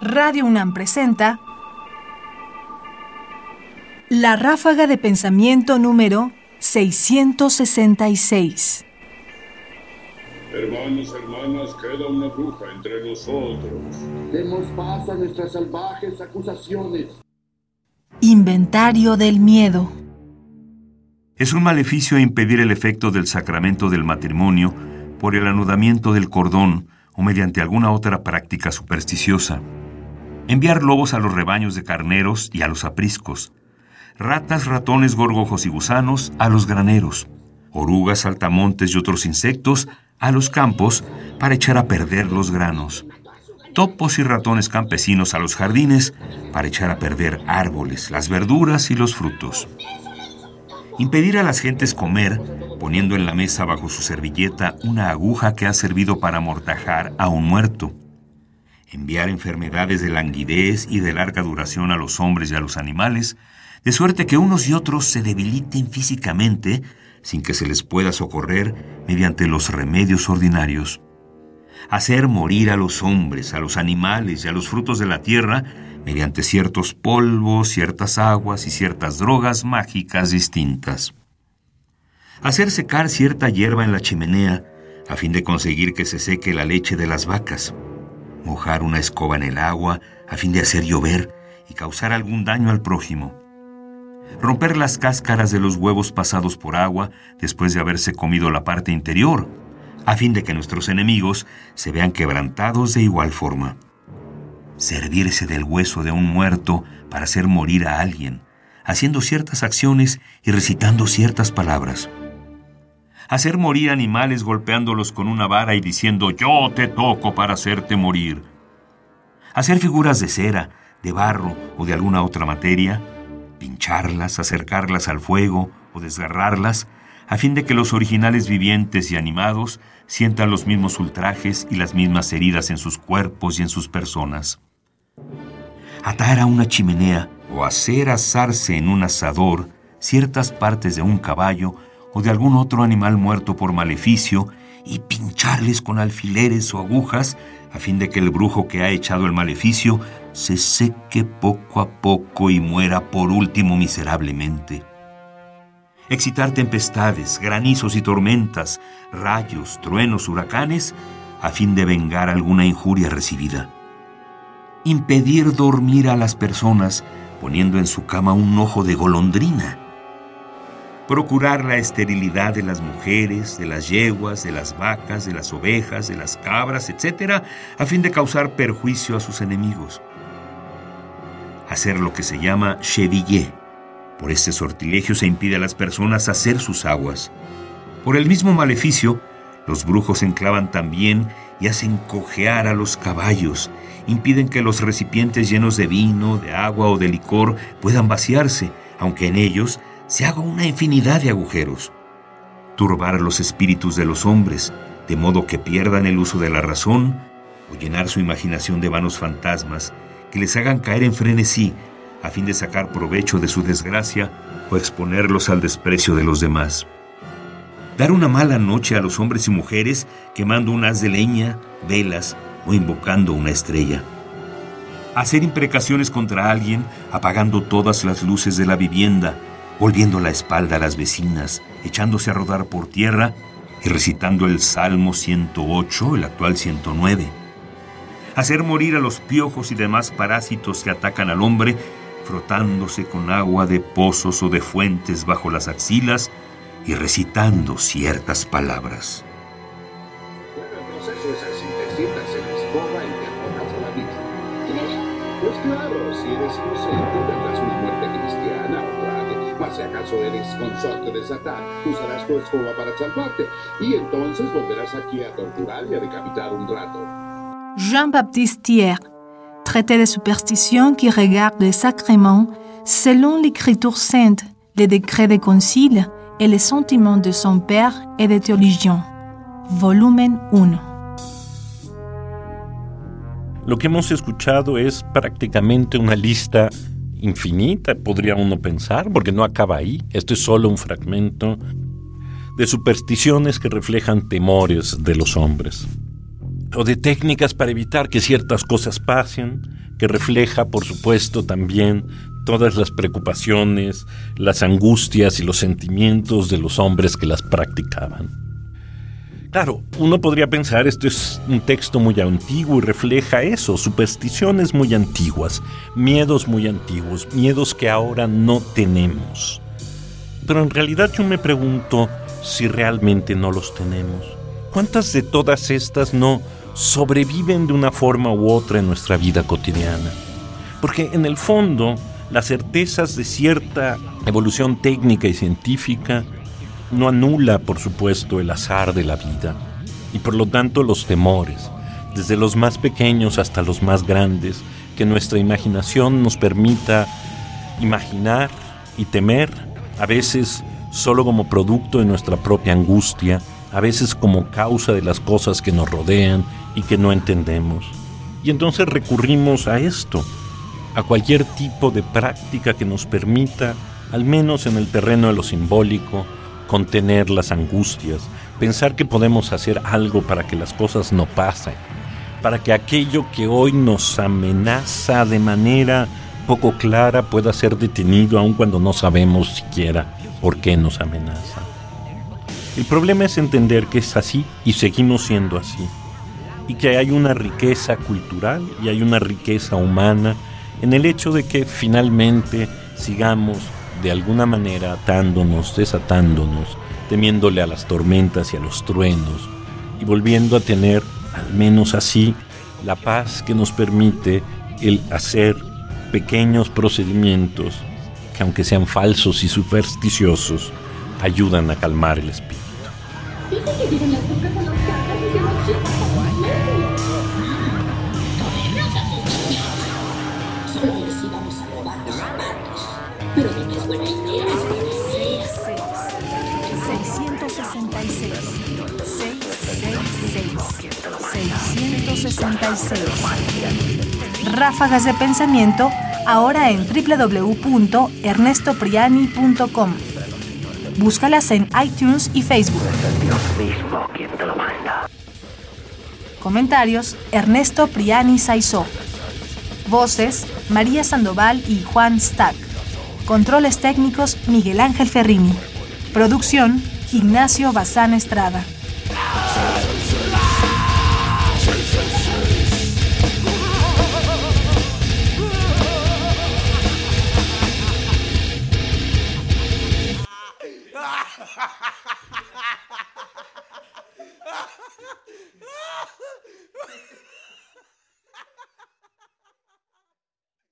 Radio UNAM presenta La ráfaga de pensamiento número 666. Hermanos, hermanas, queda una bruja entre nosotros. Demos paso a nuestras salvajes acusaciones. Inventario del miedo. Es un maleficio impedir el efecto del sacramento del matrimonio por el anudamiento del cordón o mediante alguna otra práctica supersticiosa. Enviar lobos a los rebaños de carneros y a los apriscos. Ratas, ratones, gorgojos y gusanos a los graneros. Orugas, saltamontes y otros insectos a los campos para echar a perder los granos. Topos y ratones campesinos a los jardines para echar a perder árboles, las verduras y los frutos. Impedir a las gentes comer poniendo en la mesa bajo su servilleta una aguja que ha servido para amortajar a un muerto. Enviar enfermedades de languidez y de larga duración a los hombres y a los animales, de suerte que unos y otros se debiliten físicamente sin que se les pueda socorrer mediante los remedios ordinarios. Hacer morir a los hombres, a los animales y a los frutos de la tierra mediante ciertos polvos, ciertas aguas y ciertas drogas mágicas distintas. Hacer secar cierta hierba en la chimenea a fin de conseguir que se seque la leche de las vacas. Mojar una escoba en el agua a fin de hacer llover y causar algún daño al prójimo. Romper las cáscaras de los huevos pasados por agua después de haberse comido la parte interior, a fin de que nuestros enemigos se vean quebrantados de igual forma servirse del hueso de un muerto para hacer morir a alguien, haciendo ciertas acciones y recitando ciertas palabras. Hacer morir animales golpeándolos con una vara y diciendo yo te toco para hacerte morir. Hacer figuras de cera, de barro o de alguna otra materia, pincharlas, acercarlas al fuego o desgarrarlas, a fin de que los originales vivientes y animados sientan los mismos ultrajes y las mismas heridas en sus cuerpos y en sus personas atar a una chimenea o hacer asarse en un asador ciertas partes de un caballo o de algún otro animal muerto por maleficio y pincharles con alfileres o agujas a fin de que el brujo que ha echado el maleficio se seque poco a poco y muera por último miserablemente. Excitar tempestades, granizos y tormentas, rayos, truenos, huracanes, a fin de vengar alguna injuria recibida impedir dormir a las personas poniendo en su cama un ojo de golondrina. Procurar la esterilidad de las mujeres, de las yeguas, de las vacas, de las ovejas, de las cabras, etc., a fin de causar perjuicio a sus enemigos. Hacer lo que se llama chevillé. Por este sortilegio se impide a las personas hacer sus aguas. Por el mismo maleficio, los brujos enclavan también y hacen cojear a los caballos, impiden que los recipientes llenos de vino, de agua o de licor puedan vaciarse, aunque en ellos se haga una infinidad de agujeros. Turbar los espíritus de los hombres, de modo que pierdan el uso de la razón, o llenar su imaginación de vanos fantasmas que les hagan caer en frenesí a fin de sacar provecho de su desgracia o exponerlos al desprecio de los demás dar una mala noche a los hombres y mujeres quemando un haz de leña, velas o invocando una estrella. Hacer imprecaciones contra alguien apagando todas las luces de la vivienda, volviendo la espalda a las vecinas, echándose a rodar por tierra y recitando el Salmo 108, el actual 109. Hacer morir a los piojos y demás parásitos que atacan al hombre, frotándose con agua de pozos o de fuentes bajo las axilas y recitando ciertas palabras. Pues claro, si eres inocente tendrás una muerte cristiana o mas si acaso eres consorte de Satán, usarás tu escoba para salvarte, y entonces volverás aquí a torturar y a decapitar un rato. Jean-Baptiste Thiers, traité de superstition qui regarde les sacrements selon l'écriture sainte, les décrets des conciles et les sentiments de son père et de théologiens. Volumen 1. Lo que hemos escuchado es prácticamente una lista infinita, podría uno pensar, porque no acaba ahí. Esto es solo un fragmento de supersticiones que reflejan temores de los hombres, o de técnicas para evitar que ciertas cosas pasen, que refleja, por supuesto, también todas las preocupaciones, las angustias y los sentimientos de los hombres que las practicaban. Claro, uno podría pensar esto es un texto muy antiguo y refleja eso, supersticiones muy antiguas, miedos muy antiguos, miedos que ahora no tenemos. Pero en realidad yo me pregunto si realmente no los tenemos. ¿Cuántas de todas estas no sobreviven de una forma u otra en nuestra vida cotidiana? Porque en el fondo, las certezas de cierta evolución técnica y científica no anula, por supuesto, el azar de la vida y por lo tanto los temores, desde los más pequeños hasta los más grandes, que nuestra imaginación nos permita imaginar y temer, a veces solo como producto de nuestra propia angustia, a veces como causa de las cosas que nos rodean y que no entendemos. Y entonces recurrimos a esto, a cualquier tipo de práctica que nos permita, al menos en el terreno de lo simbólico, contener las angustias, pensar que podemos hacer algo para que las cosas no pasen, para que aquello que hoy nos amenaza de manera poco clara pueda ser detenido aun cuando no sabemos siquiera por qué nos amenaza. El problema es entender que es así y seguimos siendo así, y que hay una riqueza cultural y hay una riqueza humana en el hecho de que finalmente sigamos de alguna manera atándonos, desatándonos, temiéndole a las tormentas y a los truenos, y volviendo a tener, al menos así, la paz que nos permite el hacer pequeños procedimientos que aunque sean falsos y supersticiosos, ayudan a calmar el espíritu. Pero qué buena idea. 666. 666. 666. Ráfagas de pensamiento ahora en www.ernestopriani.com. Búscalas en iTunes y Facebook. Comentarios: Ernesto Priani Saizó. Voces: María Sandoval y Juan Stack. Controles técnicos Miguel Ángel Ferrini. Producción Ignacio Bazán Estrada.